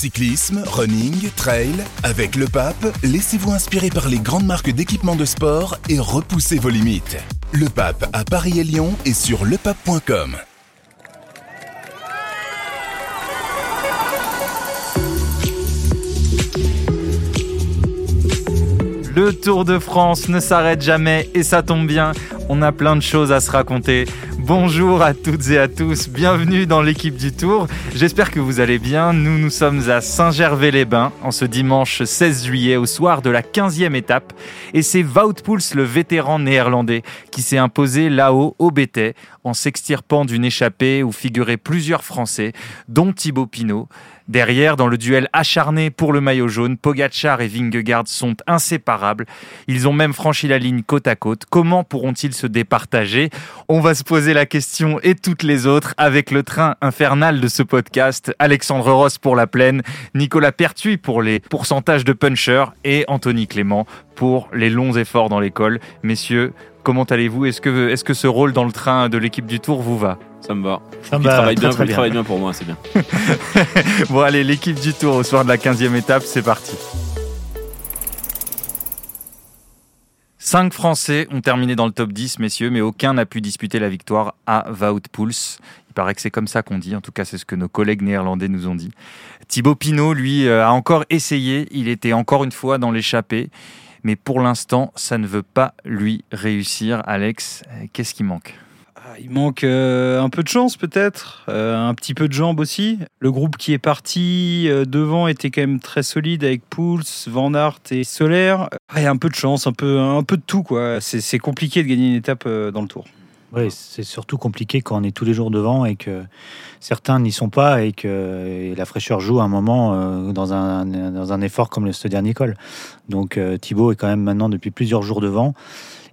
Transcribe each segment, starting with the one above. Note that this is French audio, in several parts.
Cyclisme, running, trail, avec le pape, laissez-vous inspirer par les grandes marques d'équipements de sport et repoussez vos limites. Le pape à Paris et Lyon et sur lepape.com. Le Tour de France ne s'arrête jamais et ça tombe bien, on a plein de choses à se raconter. Bonjour à toutes et à tous, bienvenue dans l'équipe du Tour. J'espère que vous allez bien. Nous, nous sommes à Saint-Gervais-les-Bains en ce dimanche 16 juillet au soir de la 15e étape. Et c'est Wout Poels, le vétéran néerlandais, qui s'est imposé là-haut au Bétais en s'extirpant d'une échappée où figuraient plusieurs Français, dont Thibaut Pinot. Derrière, dans le duel acharné pour le maillot jaune, Pogacar et Vingegaard sont inséparables. Ils ont même franchi la ligne côte à côte. Comment pourront-ils se départager? On va se poser la question et toutes les autres avec le train infernal de ce podcast. Alexandre Ross pour la plaine, Nicolas Pertuis pour les pourcentages de puncher et Anthony Clément pour les longs efforts dans l'école. Messieurs, comment allez-vous? Est que ce rôle dans le train de l'équipe du Tour vous va? Ça me va. Ça il me va travaille très, bien, très il bien. travaille bien pour moi, c'est bien. Bon allez, l'équipe du Tour au soir de la 15e étape, c'est parti. Cinq Français ont terminé dans le top 10, messieurs, mais aucun n'a pu disputer la victoire à Wout Poels. Il paraît que c'est comme ça qu'on dit, en tout cas c'est ce que nos collègues néerlandais nous ont dit. Thibaut Pinot, lui, euh, a encore essayé, il était encore une fois dans l'échappée, mais pour l'instant, ça ne veut pas lui réussir. Alex, euh, qu'est-ce qui manque? Il manque euh, un peu de chance peut-être, euh, un petit peu de jambes aussi. Le groupe qui est parti euh, devant était quand même très solide avec Pouls, Van Aert et Solaire. Ah, Il y a un peu de chance, un peu, un peu de tout quoi. C'est compliqué de gagner une étape dans le Tour. Oui, c'est surtout compliqué quand on est tous les jours devant et que certains n'y sont pas et que la fraîcheur joue à un moment dans, un, dans un effort comme le- ce dernier col. Donc Thibaut est quand même maintenant depuis plusieurs jours devant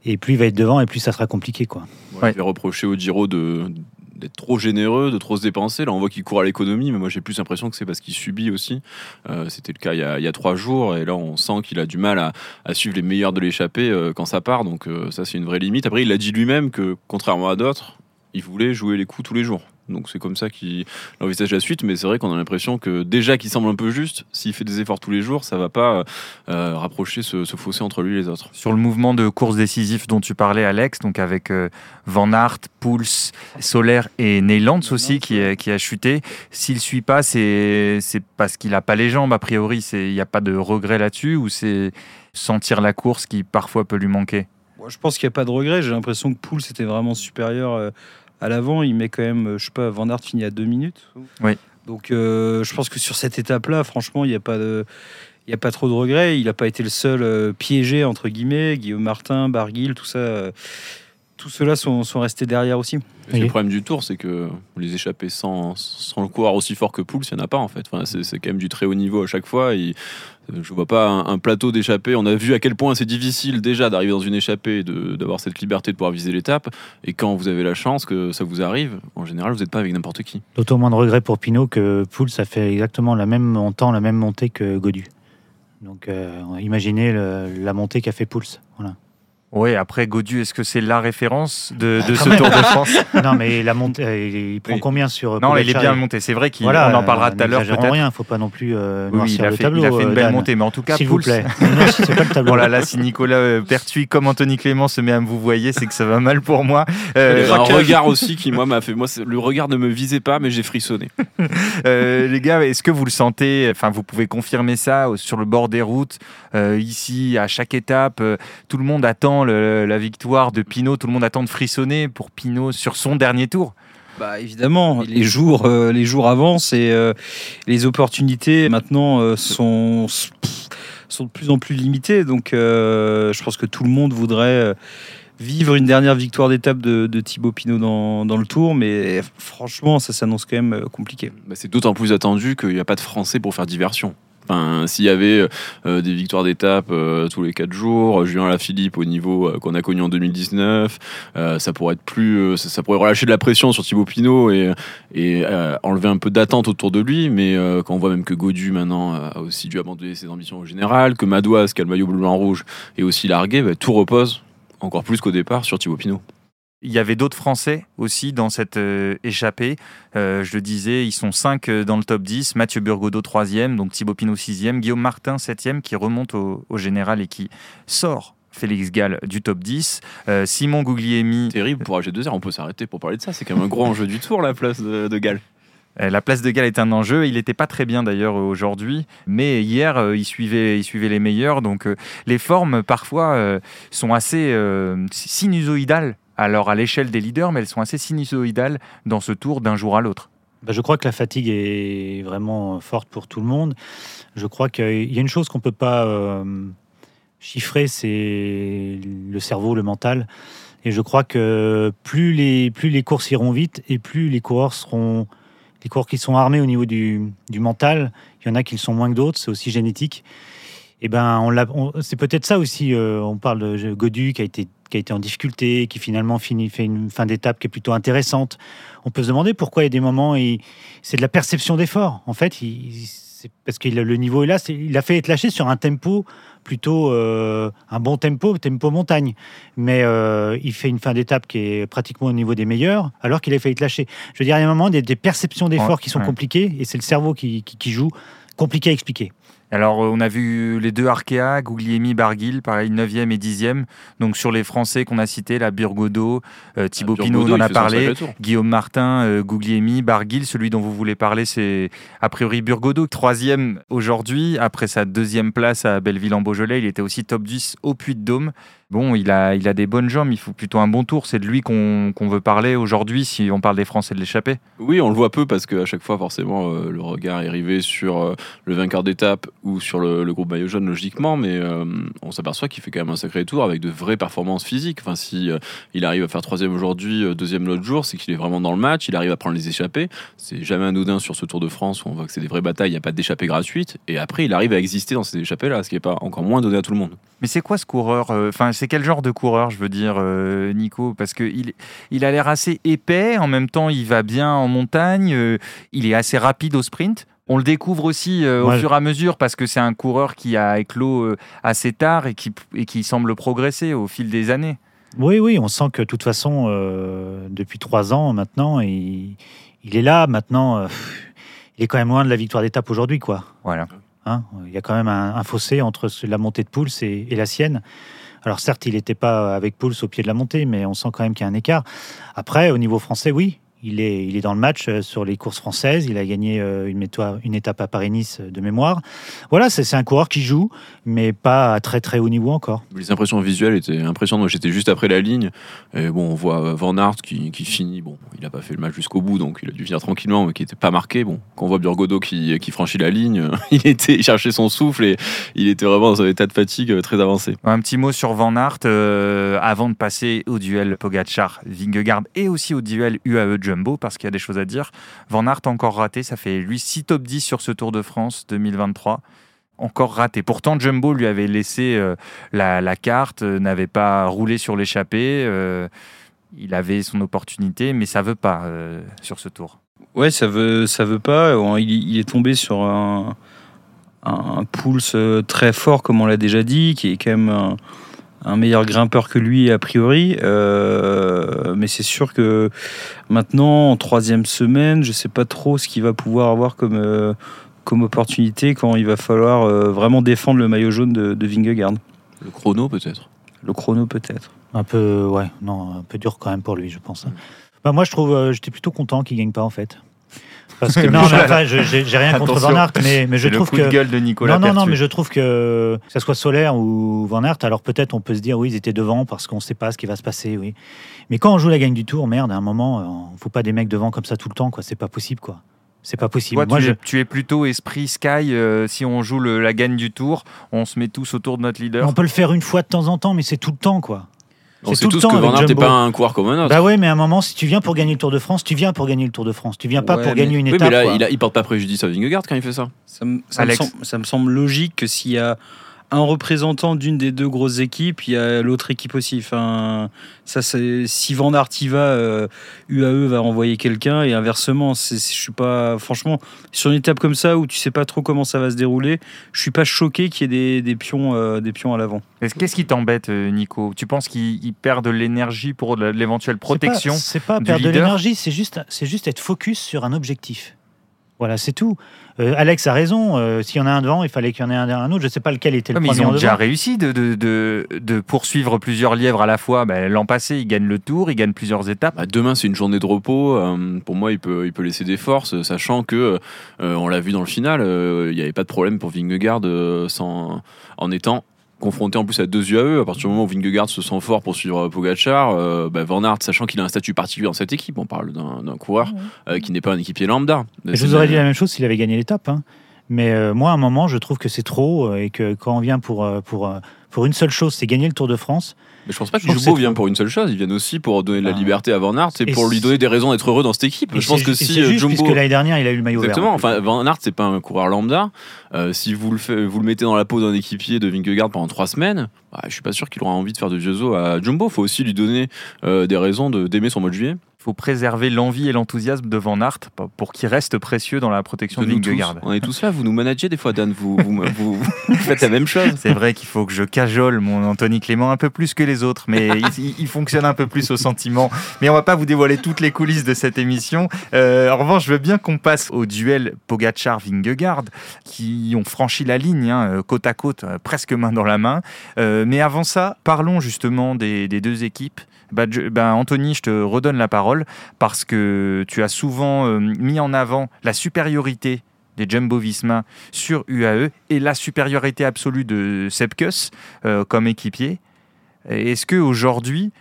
et plus il va être devant et plus ça sera compliqué. Quoi. Ouais, Je vais reprocher au Giro de d'être trop généreux, de trop se dépenser. Là, on voit qu'il court à l'économie, mais moi j'ai plus l'impression que c'est parce qu'il subit aussi. Euh, C'était le cas il y, a, trois jours, et là on sent qu'il a du mal à, à suivre les meilleurs de l'échappée euh, quand ça part. Donc euh, ça c'est une vraie limite. Après, il a dit lui-même que contrairement à d'autres, il voulait jouer les coups tous les jours. Donc c'est comme ça qu'il envisage la suite, mais c'est vrai qu'on a l'impression que déjà qu'il semble un peu juste, s'il fait des efforts tous les jours, ça va pas euh, rapprocher ce, ce fossé entre lui et les autres. Sur le mouvement de course décisif dont tu parlais, Alex, donc avec euh, Van Aert, Pouls, Solaire et Neylands aussi qui, a- qui a chuté. S'il suit pas, c'est c'est parce qu'il a pas les jambes, a priori. c'est- Il n'y a pas de regret là-dessus ou c'est sentir la course qui parfois peut lui manquer? Moi, je pense qu'il n'y a pas de regret. J'ai l'impression que Pouls était vraiment supérieur euh, à l'avant. Il met quand même, euh, je sais pas, Van Aert finit à deux minutes. Oui. Donc euh, je pense que sur cette étape-là, franchement, il n'y a pas de. Il n'y a pas trop de regrets. Il n'a pas été le seul euh, piégé, entre guillemets. Guillaume Martin, Barguil, tout ça. Tout ceux-là sont, sont restés derrière aussi. Le problème du tour, c'est que les échappés sans, sans le coureur aussi fort que Pouls, il n'y en a pas en fait. Enfin, c'est c'est quand même du très haut niveau à chaque fois. Et euh, je vois pas un, un plateau d'échappée. On a vu à quel point c'est difficile déjà d'arriver dans une échappée d'avoir cette liberté de pouvoir viser l'étape. Et quand vous avez la chance que ça vous arrive, en général, vous n'êtes pas avec n'importe qui. D'autant moins de regret pour Pinot que Pouls a fait exactement la même montant, la même montée que Godu. Donc euh, imaginez le- la montée qu'a fait Pouls. Voilà. Oui, après Godu, est-ce que c'est la référence de, de Ah, ce. Tour de France non mais la montée, euh, il, prend Oui. combien sur Non, il est bien monté. C'est vrai qu'on Voilà, en parlera euh, tout à l'heure peut-être. rien, faut pas non plus euh, Oui, il a, le fait, tableau. il a fait une euh, belle Dan. montée, mais en tout cas, S'il vous plaît. Ne noircissez pas le tableau. Bon là, là, si Nicolas euh, Pertuis comme Anthony Clément se met à me vous voyez, c'est que ça va mal pour moi. Euh, un regard aussi qui, moi, m'a fait. Moi, c'est- le regard ne me visait pas, mais j'ai frissonné. Euh, les gars, est-ce que vous le sentez Enfin, vous pouvez confirmer ça euh, sur le bord des routes, euh, ici, à chaque étape. euh, tout le monde attend le- la victoire de Pinot. Tout le monde attend de frissonner pour Pinot sur son dernier tour. Bah évidemment, les jours, euh, les jours avancent et euh, les opportunités maintenant euh, sont sont de plus en plus limitées. Donc euh, je pense que tout le monde voudrait vivre une dernière victoire d'étape de, de Thibaut Pinot dans, dans le Tour, mais franchement, ça s'annonce quand même compliqué. Bah, c'est d'autant plus attendu qu'il n'y a pas de Français pour faire diversion. Enfin, s'il y avait euh, des victoires d'étape euh, tous les quatre jours, Julien Lafilippe au niveau euh, qu'on a connu en 2019, euh, ça pourrait être plus, euh, ça, pourrait relâcher de la pression sur Thibaut Pinot et, euh, enlever un peu d'attente autour de lui. Mais euh, quand on voit même que Godu maintenant euh, a aussi dû abandonner ses ambitions au général, que Madouas, qui a le maillot bleu-blanc-rouge, est aussi largué, bah, tout repose encore plus qu'au départ sur Thibaut Pinot. Il y avait d'autres Français aussi dans cette euh, échappée. Euh, je le disais, ils sont 5 dans le top 10. Mathieu Burgodeau 3e, donc Thibaut Pinot 6e, Guillaume Martin 7e qui remonte au, au général et qui sort Félix Gall du top 10. Euh, Simon Guglielmi. Terrible pour AG2R, on peut s'arrêter pour parler de ça. C'est quand même un gros enjeu du tour, la place de, de Gall. Euh, La place de Gall est un enjeu. Il n'était pas très bien d'ailleurs aujourd'hui, mais hier euh, il suivait, il suivait les meilleurs. Donc euh, les formes parfois euh, sont assez euh, sinusoïdales. Alors à l'échelle des leaders, mais elles sont assez sinusoïdales dans ce tour d'un jour à l'autre. Bah, je crois que la fatigue est vraiment forte pour tout le monde. Je crois qu'il y a une chose qu'on ne peut pas euh, chiffrer, c'est le cerveau, le mental. Et je crois que plus les, plus les courses iront vite et plus les coureurs seront. Les coureurs qui sont armés au niveau du, du mental, il y en a qui le sont moins que d'autres, c'est aussi génétique. Et ben, l'a- on- c'est peut-être ça aussi. euh, on parle de Godu qui a été qui a été en difficulté, qui finalement finit, fait une fin d'étape qui est plutôt intéressante. On peut se demander pourquoi il y a des moments, et c'est de la perception d'effort. En fait, c'est parce que le niveau est là. Il a fait être lâché sur un tempo plutôt euh, un bon tempo, tempo montagne. Mais euh, il fait une fin d'étape qui est pratiquement au niveau des meilleurs, alors qu'il a fait être lâché. Je veux dire, il y a un moment, il y a des perceptions d'effort Ouais, qui sont ouais. compliquées, et c'est le cerveau qui, qui- qui joue. Compliqué à expliquer. Alors, euh, on a vu les deux Arkea, Guglielmi, Barguil, pareil, 9e et 10e. Donc, sur les Français qu'on a cités, la Burgodeau, euh, Thibaut Ah, Pinot, on en a parlé. Guillaume Martin, euh, Guglielmi, Barguil, celui dont vous voulez parler, c'est a priori Burgodeau, troisième aujourd'hui. Après sa deuxième place à Belleville-en-Beaujolais, il était aussi top 10 au Puy-de-Dôme. Bon, il a, il a des bonnes jambes, il faut plutôt un bon tour. C'est de lui qu'on veut parler aujourd'hui si on parle des Français de l'échappée. Oui, on le voit peu parce qu'à chaque fois, forcément, euh, le regard est rivé sur euh, le vainqueur d'étape ou sur le, le groupe maillot jaune, logiquement, mais euh, on s'aperçoit qu'il fait quand même un sacré tour avec de vraies performances physiques. Enfin, si il arrive à faire troisième aujourd'hui, deuxième l'autre jour, c'est qu'il est vraiment dans le match, il arrive à prendre les échappées. C'est jamais anodin sur ce Tour de France où on voit que c'est des vraies batailles, il n'y a pas d'échappée gratuite. Et après, il arrive à exister dans ces échappées-là, ce qui n'est pas encore moins donné à tout le monde. Mais c'est quoi ce coureur Enfin, c'est quel genre de coureur, je veux dire, euh, Nico? Parce que il, a l'air assez épais. En même temps, il va bien en montagne. euh, il est assez rapide au sprint. On le découvre aussi euh, au Ouais. fur et à mesure parce que c'est un coureur qui a éclos assez tard et qui, et qui semble progresser au fil des années. Oui, oui, on sent que de toute façon, depuis trois ans maintenant, il, il est là. Maintenant, il est quand même loin de la victoire d'étape aujourd'hui, quoi. Voilà. Hein, il y a quand même un, un fossé entre la montée de Pouls et, et la sienne. Alors certes, il n'était pas avec Pouls au pied de la montée, mais on sent quand même qu'il y a un écart. Après, au niveau français, oui, il est, il est dans le match euh, sur les courses françaises. Il a gagné euh, une, étape à Paris-Nice euh, de mémoire. Voilà, c'est un coureur qui joue, mais pas à très très haut niveau encore. Les impressions visuelles étaient impressionnantes. J'étais juste après la ligne. Et bon, on voit Van Aert qui, qui finit. Bon, il n'a pas fait le match jusqu'au bout, donc il a dû venir tranquillement, mais qui n'était pas marqué. Bon, quand on voit Burgodo qui, qui franchit la ligne, il était il cherchait son souffle et il était vraiment dans un état de fatigue très avancé. Un petit mot sur Van Aert euh, avant de passer au duel Pogacar-Vingegaard et aussi au duel UAE Jumbo parce qu'il y a des choses à dire. Van Aert encore raté, ça fait lui 6 top 10 sur ce Tour de France 2023. Encore raté. Pourtant, Jumbo lui avait laissé euh, la, carte, euh, n'avait pas roulé sur l'échappée. euh, il avait son opportunité, mais ça veut pas sur ce tour. Ouais, ça veut, ça veut pas. Il, il est tombé sur un, un pulse très fort, comme on l'a déjà dit, qui est quand même un, un meilleur grimpeur que lui a priori. Euh, mais c'est sûr que maintenant, en troisième semaine, je sais pas trop ce qu'il va pouvoir avoir comme, euh, comme opportunité quand il va falloir euh, vraiment défendre le maillot jaune de, de Vingegaard. Le chrono peut-être. Le chrono peut-être. Un peu, ouais, non, un peu dur quand même pour lui, je pense. Bah, moi, je trouve, euh, j'étais plutôt content qu'il gagne pas en fait. Parce que non, mais enfin, je- j'ai rien contre. Van Aert, mais, mais je le trouve coup que de gueule de Nicolas non, non, non, mais je trouve que que ça soit Solaire ou Van Aert, alors peut-être on peut se dire oui, ils étaient devant parce qu'on ne sait pas ce qui va se passer, oui. Mais quand on joue la gagne du tour, merde, à un moment, on faut pas des mecs devant comme ça tout le temps, quoi. C'est pas possible, quoi. C'est pas possible. Toi, Moi, tu, je, es, tu es plutôt esprit Sky. euh, si on joue le- la gagne du tour, on se met tous autour de notre leader. on peut le faire une fois de temps en temps, mais c'est tout le temps, quoi. On C'est sait tout le tous temps que Van Aert n'est pas un coureur comme un autre. Bah ouais, mais à un moment, si tu viens pour gagner le Tour de France, tu viens pour gagner le Tour de France. Tu viens pas Ouais, pour mais- gagner une oui, étape. mais là, quoi. il, a- il porte pas préjudice à Vingegaard quand il fait ça. Ça me, ça me Alex. semble, ça me semble logique que s'il y a un représentant d'une des deux grosses équipes, il y a l'autre équipe aussi. Enfin, ça, c'est si Van Aert y va, euh, UAE va renvoyer quelqu'un et inversement. je suis pas, franchement, sur une étape comme ça où tu sais pas trop comment ça va se dérouler, je suis pas choqué qu'il y ait des, pions, euh, des pions à l'avant. Qu'est-ce qui t'embête, euh, Nico? Tu penses qu'il perd de l'énergie pour l'éventuelle protection C'est pas, pas perdre de l'énergie, c'est juste, c'est juste être focus sur un objectif. Voilà, c'est tout. Euh, Alex a raison. Euh, s'il y en a un devant, il fallait qu'il y en ait un, autre. Je ne sais pas lequel était le premier. Ils ont déjà réussi de, de, poursuivre plusieurs lièvres à la fois. Ben, l'an passé, ils gagnent le tour, ils gagnent plusieurs étapes. Bah, demain, c'est une journée de repos. Euh, pour moi, il peut, il peut laisser des forces, sachant que, on l'a vu dans le final, il n'y avait pas de problème pour Vingegaard sans, en étant confronté en plus à deux UAE, à partir du moment où Vingegaard se sent fort pour suivre Pogachar, euh, bah, Van Aert, sachant qu'il a un statut particulier dans cette équipe, on parle d'un coureur euh, qui n'est pas un équipier lambda. je vous aurais dit la même chose s'il avait gagné l'étape. Hein. Mais euh, moi, à un moment, je trouve que c'est trop et que quand on vient pour, pour, pour une seule chose, c'est gagner le Tour de France, mais je pense pas que Jumbo vient pour une seule chose. Ils viennent aussi pour donner de la liberté à Van Aert et, pour lui donner des raisons d'être heureux dans cette équipe. Je pense que si euh, Jumbo. Puisque l'année dernière, il a eu le maillot Exactement. Enfin, Van Aert, c'est pas un coureur lambda. Euh, si vous le, vous le mettez dans la peau d'un équipier de Vingegaard pendant trois semaines, bah, je suis pas sûr qu'il aura envie de faire de vieux os à Jumbo. Il faut aussi lui donner euh, des raisons d'aimer son mois de juillet faut préserver l'envie et l'enthousiasme de Van Aert pour qu'il reste précieux dans la protection de, Vingegaard. On est tous là, vous nous managez des fois, Dan, vous, vous, faites la même chose. C'est vrai qu'il faut que je cajole mon Anthony Clément un peu plus que les autres, mais il, fonctionne un peu plus au sentiment. Mais on va pas vous dévoiler toutes les coulisses de cette émission. Euh, en revanche, je veux bien qu'on passe au duel Pogacar-Vingegaard, qui ont franchi la ligne, hein, euh, côte à côte, euh, presque main dans la main. mais avant ça, parlons justement des, des deux équipes. Bah, bah, Anthony, je te redonne la parole parce que tu as souvent euh, mis en avant la supériorité des Jumbo Visma sur UAE et la supériorité absolue de Sepkus euh, comme équipier. Est-ce qu'aujourd'hui,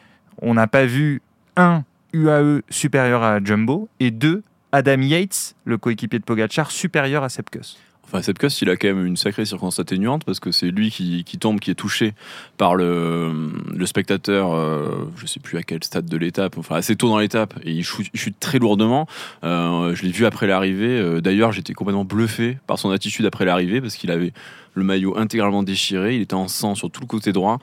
on n'a pas vu un UAE supérieur à Jumbo et deux Adam Yates, le coéquipier de Pogachar, supérieur à Sepkus? Enfin, Sepkus, il a quand même une sacrée circonstance atténuante parce que c'est lui qui, tombe, qui est touché par le, le spectateur, euh, je sais plus à quel stade de l'étape, enfin assez tôt dans l'étape, et il chute, très lourdement. Euh, je l'ai vu après l'arrivée. Euh, d'ailleurs, j'étais complètement bluffé par son attitude après l'arrivée parce qu'il avait le maillot intégralement déchiré, il était en sang sur tout le côté droit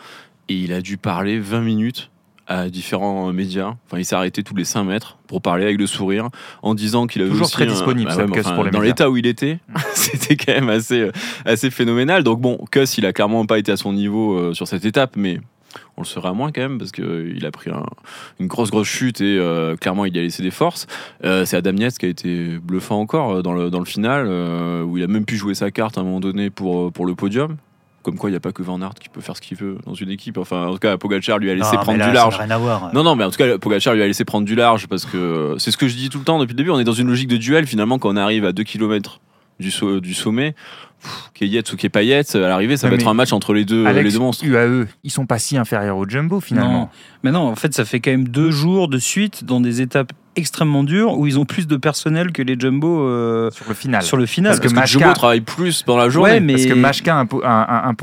et il a dû parler 20 minutes à différents médias. Enfin, il s'est arrêté tous les 5 mètres pour parler avec le sourire en disant qu'il avait toujours très disponible. Bah dans l'état où il était, c'était quand même assez euh, assez phénoménal. Donc bon, Kuss, il a clairement pas été à son niveau euh, sur cette étape, mais on le sera moins quand même parce qu'il euh, a pris une grosse grosse chute et clairement il a laissé des forces. c'est Adam Yates qui a été bluffant encore dans le, dans le final où il a même pu jouer sa carte à un moment donné pour, pour le podium. Comme quoi, il n'y a pas que Van Aert qui peut faire ce qu'il veut dans une équipe. Enfin, en tout cas, Pogacar lui a laissé prendre du large. Non, non, mais en tout cas, Pogacar lui a laissé prendre du large parce que c'est ce que je dis tout le temps depuis le début. On est dans une logique de duel finalement quand on arrive à 2 km du, du sommet. Kayet ou Kepayet, à l'arrivée, ça va être un match entre les deux, les deux monstres. UAE, ils sont pas si inférieurs au Jumbo finalement. Non. Mais non, en fait, ça fait quand même deux jours de suite dans des étapes extrêmement dur où ils ont plus de personnel que les Jumbo euh, sur le final. Sur le final. Parce, que, Jumbo travaille plus dans la journée. mais... Parce que Mashka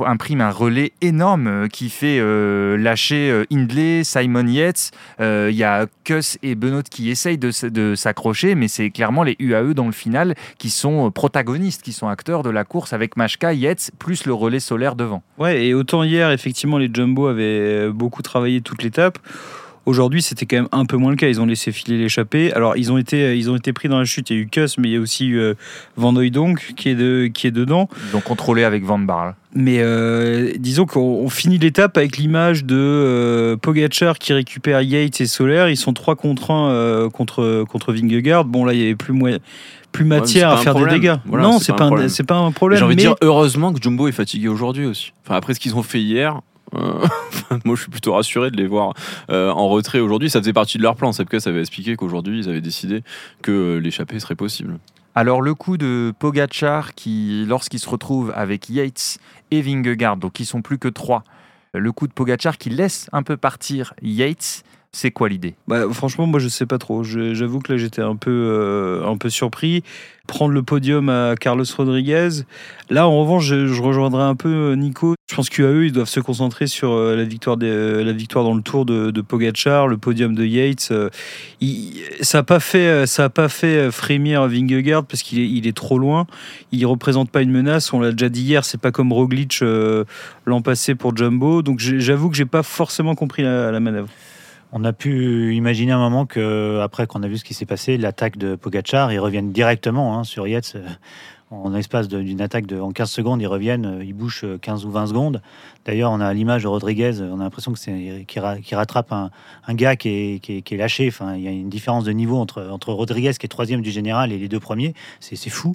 imprime un relais énorme euh, qui fait euh, lâcher Hindley, Simon Yates. Il y a Kuss et Benoît qui essayent de, de s'accrocher, mais c'est clairement les UAE dans le final qui sont protagonistes, qui sont acteurs de la course avec Mashka, Yates, plus le relais solaire devant. Ouais, et autant hier, effectivement, les Jumbo avaient beaucoup travaillé toute l'étape. Aujourd'hui, c'était quand même un peu moins le cas. Ils ont laissé filer l'échappée. Alors, ils ont, été, ils ont été pris dans la chute. Il y a eu Kuss, mais il y a aussi eu euh, Van donc qui est, de, qui est dedans. Ils ont contrôlé avec Van Barl. Mais euh, disons qu'on finit l'étape avec l'image de euh, Pogacar qui récupère Yates et Solaire. Ils sont 3 contre 1 contre, contre Vingegaard. Bon, là, il y avait plus, plus matière à faire des dégâts. non, c'est pas, pas, pas, un problème. J'ai envie de dire, heureusement que Jumbo est fatigué aujourd'hui aussi. Enfin, après ce qu'ils ont fait hier, euh, moi, je suis plutôt rassuré de les voir euh, en retrait aujourd'hui. Ça faisait partie de leur plan. ça avait expliqué qu'aujourd'hui, ils avaient décidé que l'échappée serait possible. Alors le coup de Pogachar, qui lorsqu'il se retrouve avec Yates et Vingegaard, donc ils sont plus que trois, le coup de Pogachar qui laisse un peu partir Yates, C'est quoi l'idée? Bah, Franchement, moi, je sais pas trop. J'avoue que là, j'étais un peu, euh, un peu surpris. Prendre le podium à Carlos Rodriguez. Là, en revanche, je, rejoindrai un peu euh, Nico. Je pense qu'à ils doivent se concentrer sur euh, la victoire, la victoire dans le tour de, de Pogachar, le podium de Yates. ça n'a pas fait, pas fait frémir Vingegaard parce qu'il est, il est trop loin. Il représente pas une menace. On l'a déjà dit hier. C'est pas comme Roglic l'an passé pour Jumbo. Donc, j'avoue que j'ai pas forcément compris la manœuvre. On a pu imaginer un moment que, après qu'on a vu ce qui s'est passé, l'attaque de Pogachar, ils reviennent directement hein, sur Yates. Euh, en espace d'une attaque de en 15 secondes, ils reviennent, euh, ils bouchent 15 ou 20 secondes. D'ailleurs, on a l'image de Rodriguez, on a l'impression que c'est qui, rattrape un, gars qui est, lâché. Enfin, il y a une différence de niveau entre, Rodriguez qui est troisième du général et les deux premiers. C'est fou.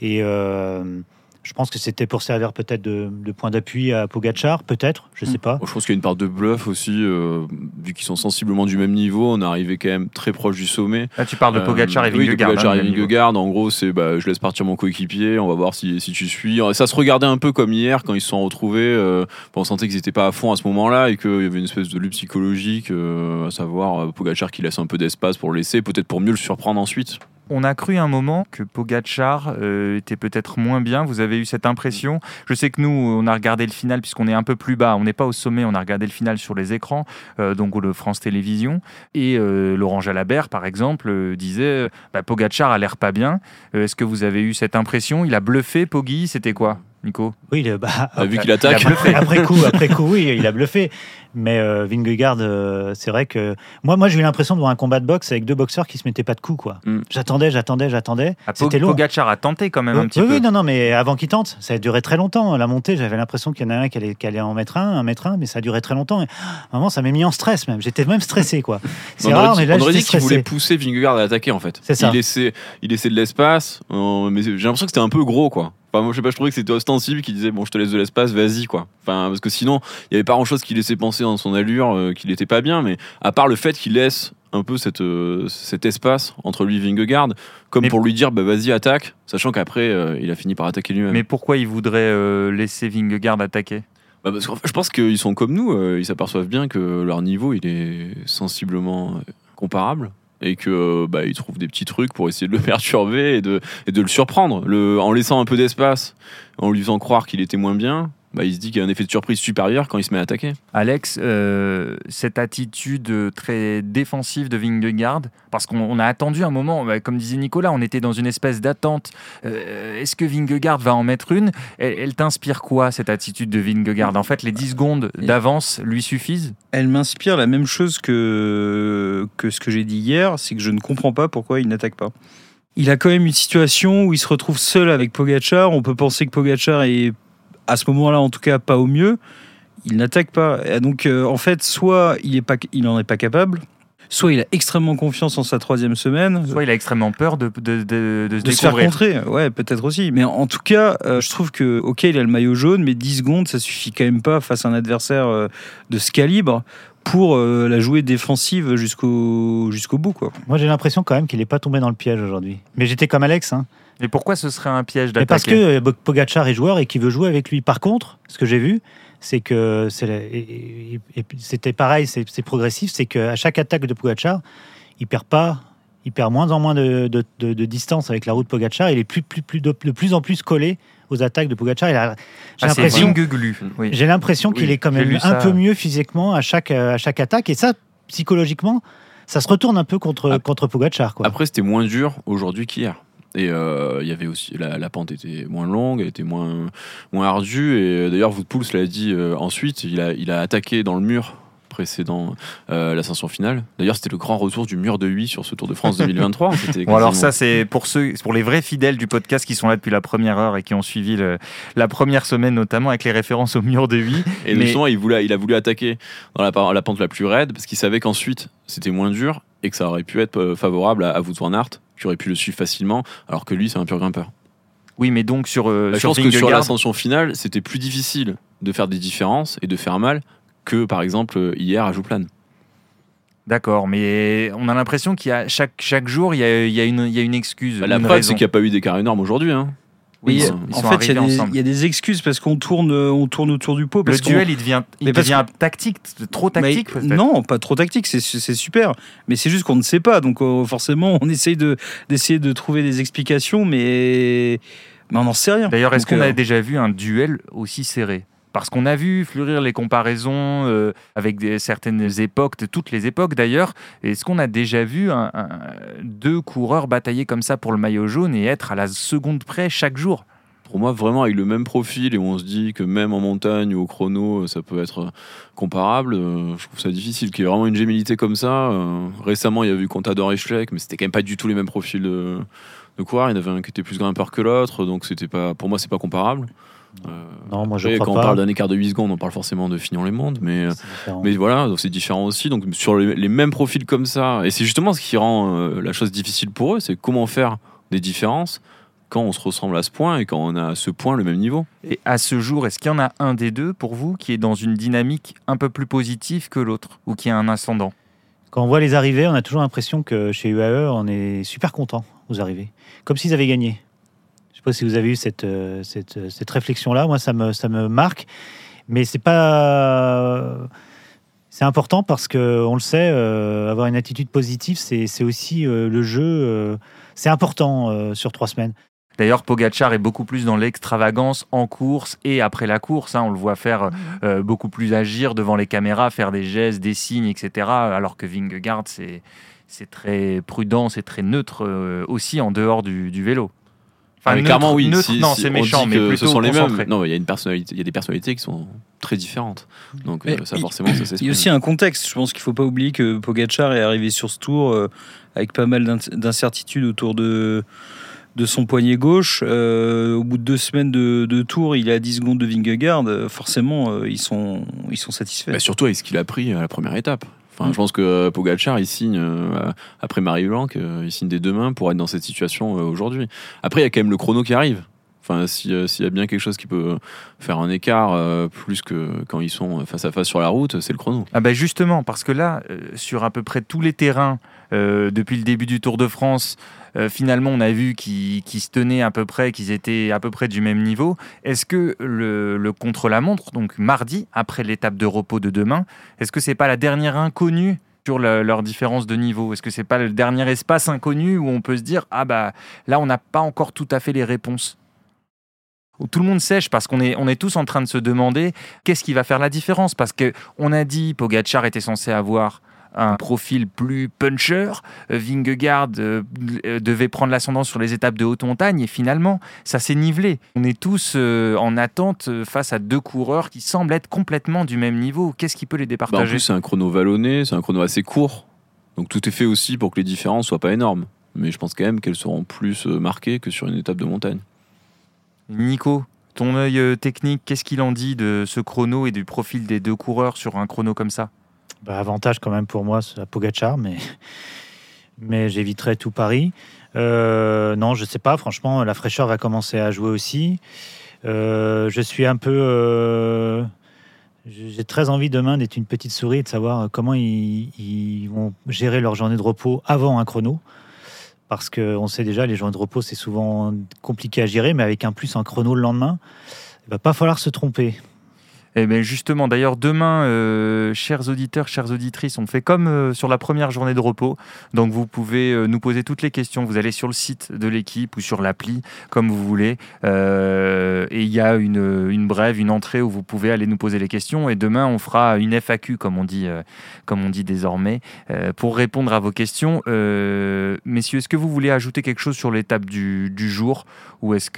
Et euh, je pense que c'était pour servir peut-être de, point d'appui à Pogachar, peut-être, je ne sais hmm. pas. Je pense qu'il y a une part de bluff aussi, euh, vu qu'ils sont sensiblement du même niveau, on est arrivé quand même très proche du sommet. Là, tu parles de Pogachar et Vingegaard. Oui, Pogachar et hein, Vingegaard, en gros, c'est bah, je laisse partir mon coéquipier, on va voir si, si, tu suis. Ça se regardait un peu comme hier quand ils se sont retrouvés. Euh, on sentait qu'ils n'étaient pas à fond à ce moment-là et qu'il y avait une espèce de lutte psychologique, euh, à savoir Pogachar qui laisse un peu d'espace pour le laisser, peut-être pour mieux le surprendre ensuite. On a cru un moment que Pogachar euh, était peut-être moins bien. Vous avez eu cette impression Je sais que nous, on a regardé le final puisqu'on est un peu plus bas. On n'est pas au sommet. On a regardé le final sur les écrans, euh, donc de France Télévisions. Et euh, Laurent Jalabert, par exemple, disait bah, Pogachar a l'air pas bien. Est-ce que vous avez eu cette impression? Il a bluffé, Poggy C'était quoi? Nico Oui, le, bah, vu qu'il attaque. après coup, après coup, oui, il a bluffé. Mais euh, Vingegaard, euh, c'est vrai que moi, moi j'ai eu l'impression de voir un combat de boxe avec deux boxeurs qui se mettaient pas de coups. quoi. Mm. J'attendais, j'attendais, j'attendais. Ah, C'était long. Pogacar a tenté quand même un petit peu. Oui, non, non, mais avant qu'il tente, ça a duré très longtemps. La montée, j'avais l'impression qu'il y en a un qui allait, en mettre un, un mettre un, mais ça a duré très longtemps. Et, moment, ça m'a mis en stress même. J'étais même stressé, quoi. C'est rare, mais là, on aurait dit qu'il voulait pousser Vingegaard à attaquer en fait. C'est ça. Il laissait, il laissait de l'espace, euh, mais j'ai l'impression que c'était un peu gros, quoi. Enfin, moi, je sais pas, je trouvais que c'était ostensible qui disait bon, je te laisse de l'espace, vas-y quoi. Enfin, parce que sinon, il y avait pas grand chose qui laissait penser dans son allure euh, qu'il était pas bien, mais à part le fait qu'il laisse un peu cette, euh, cet espace entre lui et Vingegaard, comme pour lui dire bah, vas-y attaque, sachant qu'après euh, il a fini par attaquer lui-même. Mais pourquoi il voudrait laisser Vingegaard attaquer? Bah parce que je pense qu'ils sont comme nous, ils s'aperçoivent bien que leur niveau il est sensiblement comparable et que bah, il trouve des petits trucs pour essayer de le perturber et de, et de le surprendre. Le, en laissant un peu d'espace, en lui faisant croire qu'il était moins bien, bah, il se dit qu'il y a un effet de surprise supérieur quand il se met à attaquer. Alex, euh, cette attitude très défensive de Vingegaard, parce qu'on a attendu un moment, bah, comme disait Nicolas, on était dans une espèce d'attente. Euh, est-ce que Vingegaard va en mettre une? Elle, t'inspire quoi, cette attitude de Vingegaard? En fait, les 10 secondes d'avance lui suffisent? Elle m'inspire la même chose que, que ce que j'ai dit hier, c'est que je ne comprends pas pourquoi il n'attaque pas. Il a quand même une situation où il se retrouve seul avec Pogachar. On peut penser que Pogachar est à ce moment-là, en tout cas, pas au mieux, il n'attaque pas. donc, euh, en fait, soit il n'en est, pas capable, soit il a extrêmement confiance en sa troisième semaine, soit il a extrêmement peur de, de, de, de se, faire contrer. Ouais, peut-être aussi. Mais en tout cas, euh, je trouve que, ok, il a le maillot jaune, mais 10 secondes, ça suffit quand même pas face à un adversaire euh, de ce calibre pour la jouer défensive jusqu'au jusqu'au bout. Quoi. Moi, j'ai l'impression quand même qu'il n'est pas tombé dans le piège aujourd'hui. Mais j'étais comme Alex. Hein. Mais pourquoi ce serait un piège d'attaquer Parce que Pogachar est joueur et qu'il veut jouer avec lui. Par contre, ce que j'ai vu, c'est que c'était pareil, c'est progressif, c'est qu'à chaque attaque de Pogachar, il perd pas, il perd moins en moins de, distance avec la route Pogachar. Il est plus, plus, plus de, plus en plus collé aux attaques de Pogachar. J'ai ah, l'impression, j'ai l'impression qu'il est quand même un peu mieux physiquement à chaque, à chaque attaque. Et ça, psychologiquement, ça se retourne un peu contre, ah. contre Pogacar. Quoi. Après, c'était moins dur aujourd'hui qu'hier. Et euh, il y avait aussi la, pente était moins longue, elle était moins moins ardue. Et d'ailleurs, Woodpool l'a dit euh, ensuite. Il a il a attaqué dans le mur précédent euh, l'ascension finale. D'ailleurs, c'était le grand retour du mur de 8 sur ce Tour de France 2023. bon, alors ça, c'est pour ceux, pour les vrais fidèles du podcast qui sont là depuis la première heure et qui ont suivi la première semaine, notamment avec les références au mur de 8. Et mais... justement, il, voulait, il a voulu attaquer dans la, la pente la plus raide parce qu'il savait qu'ensuite, c'était moins dur et que ça aurait pu être favorable à, à Wout van Aert qui aurait pu le suivre facilement, alors que lui, c'est un pur grimpeur. Oui, mais donc sur. Euh, bah, je pense que sur l'ascension finale, c'était plus difficile de faire des différences et de faire mal que, par exemple, euh, hier à Jouplane. D'accord, mais on a l'impression qu'il y a chaque, chaque jour, il y a, il y a, une, il y a une excuse. Bah, la preuve, c'est qu'il n'y a pas eu d'écart énorme aujourd'hui. Hein. Oui, Oui, ils sont- en sont fait, il y, a des- ensemble. il y a des excuses parce qu'on tourne, on tourne autour du pot. Le Parce qu'on- duel, il devient, il devient tactique, trop tactique Mais non, pas trop tactique, c'est super. Mais c'est juste qu'on ne sait pas. Donc euh, forcément, on essaye de- d'essayer de, trouver des explications, mais, mais on n'en sait rien. D'ailleurs, est-ce qu'on a euh, déjà vu un duel aussi serré? Parce qu'on a vu fleurir les comparaisons euh, avec certaines époques, toutes les époques d'ailleurs. Est-ce qu'on a déjà vu deux coureurs batailler comme ça pour le maillot jaune et être à la seconde près chaque jour? Pour moi, vraiment avec le même profil et où on se dit que même en montagne ou au chrono, ça peut être euh, comparable, euh, je trouve ça difficile. Qu'il y ait vraiment une gémilité comme ça. euh, récemment, il y a eu Contador et Schleck, mais c'était quand même pas du tout les mêmes profils de, de coureurs. Il y en avait un qui était plus grimpeur que l'autre, donc c'était pas, pour moi, c'est pas comparable. Euh, Non, moi je après, crois quand pas. on parle d'un écart de 8 secondes, on parle forcément de Fignon les mondes, mais. euh, C'est différent. Mais voilà, donc c'est différent aussi. Donc sur les, les mêmes profils comme ça, et c'est justement ce qui rend euh, la chose difficile pour eux, c'est comment faire des différences quand on se ressemble à ce point et quand on a à ce point le même niveau. Et à ce jour, est-ce qu'il y en a un des deux pour vous qui est dans une dynamique un peu plus positive que l'autre ou qui a un ascendant? Quand on voit les arrivées, on a toujours l'impression que chez UAE, on est super content aux arrivées. Comme s'ils avaient gagné. Je sais pas si vous avez eu cette, euh, cette, euh, cette réflexion-là. Moi, ça me, ça me marque. Mais c'est pas. C'est important parce que on le sait, euh, avoir une attitude positive, c'est aussi euh, le jeu. euh, c'est important euh, sur trois semaines. D'ailleurs, Pogachar est beaucoup plus dans l'extravagance en course et après la course. hein. on le voit faire euh, beaucoup plus agir devant les caméras, faire des gestes, des signes, etc. Alors que Vingegaard, c'est c'est très prudent, c'est très neutre euh, aussi en dehors du, du vélo. Ah, mais neutre- clairement, oui. neutre, si- non, si c'est méchant, dit mais plutôt ce sont les mêmes. Non, il y a une personnalité, il y a des personnalités qui sont très différentes. Donc Mais euh, ça, il- forcément, ça Il y a aussi un contexte. Je pense qu'il ne faut pas oublier que Pogachar est arrivé sur ce tour euh, avec pas mal d'in- d'incertitudes autour de, de son poignet gauche. Euh, au bout de deux semaines de, de tour, il est à 10 secondes de Vingegaard. Forcément, euh, ils, sont, ils sont satisfaits. Bah, surtout avec ce qu'il a pris à la première étape. Enfin, Mm. Je pense que euh, Pogacar, il signe, euh, après Marie Blanc, euh, il signe des deux mains pour être dans cette situation euh, aujourd'hui. Après, il y a quand même le chrono qui arrive. Enfin, si, s'il y a bien quelque chose qui peut faire un écart euh, plus que quand ils sont face à face sur la route, c'est le chrono. Ah bah justement, parce que là, euh, sur à peu près tous les terrains, euh, depuis le début du Tour de France, finalement, on a vu qu'ils se tenaient à peu près, qu'ils étaient à peu près du même niveau. Est-ce que le, contre-la-montre, donc mardi, après l'étape de repos de demain, est-ce que c'est pas la dernière inconnue sur leur différence de niveau? Est-ce que c'est pas le dernier espace inconnu où on peut se dire ah bah là on n'a pas encore tout à fait les réponses? Où tout le monde sèche parce qu'on est, on est tous en train de se demander qu'est-ce qui va faire la différence? Parce que on a dit Pogachar était censé avoir un profil plus puncher, euh, Vingegaard euh, euh, devait prendre l'ascendant sur les étapes de haute montagne et finalement ça s'est nivelé. On est tous euh, en attente face à deux coureurs qui semblent être complètement du même niveau. Qu'est-ce qui peut les Bah, en départager? plus, c'est un chrono vallonné, c'est un chrono assez court. Donc tout est fait aussi pour que les différences soient pas énormes. Mais je pense quand même qu'elles seront plus marquées que sur une étape de montagne. Nico, ton œil euh, technique, qu'est-ce qu'il en dit de ce chrono et du profil des deux coureurs sur un chrono comme ça? Bah, avantage quand même pour moi c'est à Pogachar, mais, mais j'éviterai tout Paris. Euh, non, je sais pas. Franchement, la fraîcheur va commencer à jouer aussi. Euh, je suis un peu. j'ai très envie demain d'être une petite souris et de savoir comment ils vont gérer leur journée de repos avant un chrono. Parce qu'on sait déjà, les journées de repos, c'est souvent compliqué à gérer, mais avec un plus un chrono le lendemain, il va pas falloir se tromper. Eh bien justement, d'ailleurs, demain, euh, chers auditeurs, chères auditrices, on fait comme euh, sur la première journée de repos. Donc vous pouvez euh, nous poser toutes les questions. Vous allez sur le site de l'équipe ou sur l'appli, comme vous voulez. Et il y a une, brève, une entrée où vous pouvez aller nous poser les questions. Et demain, on fera une FAQ, comme on dit, comme on dit désormais, pour répondre à vos questions. Messieurs, est-ce que vous voulez ajouter quelque chose sur l'étape du, jour? Ou est-ce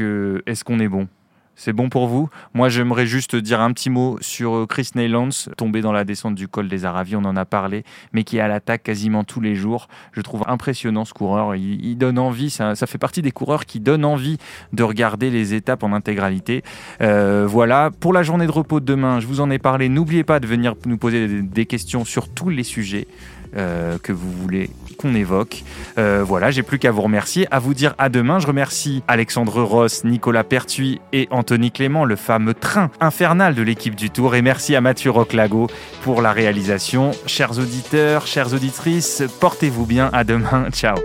qu'on est bon? C'est bon pour vous? Moi, j'aimerais juste dire un petit mot sur euh, Chris Neylands, tombé dans la descente du col des Aravis, on en a parlé, mais qui est à l'attaque quasiment tous les jours. Je trouve impressionnant ce coureur. Il, donne envie, ça, fait partie des coureurs qui donnent envie de regarder les étapes en intégralité. Euh, voilà, pour la journée de repos de demain, je vous en ai parlé. N'oubliez pas de venir nous poser des questions sur tous les sujets. Euh, que vous voulez qu'on évoque. Euh, voilà, j'ai plus qu'à vous remercier, à vous dire à demain. Je remercie Alexandre Ross, Nicolas Pertuis et Anthony Clément, le fameux train infernal de l'équipe du Tour. Et merci à Mathieu Roclago pour la réalisation. Chers auditeurs, chères auditrices, portez-vous bien. À demain. Ciao.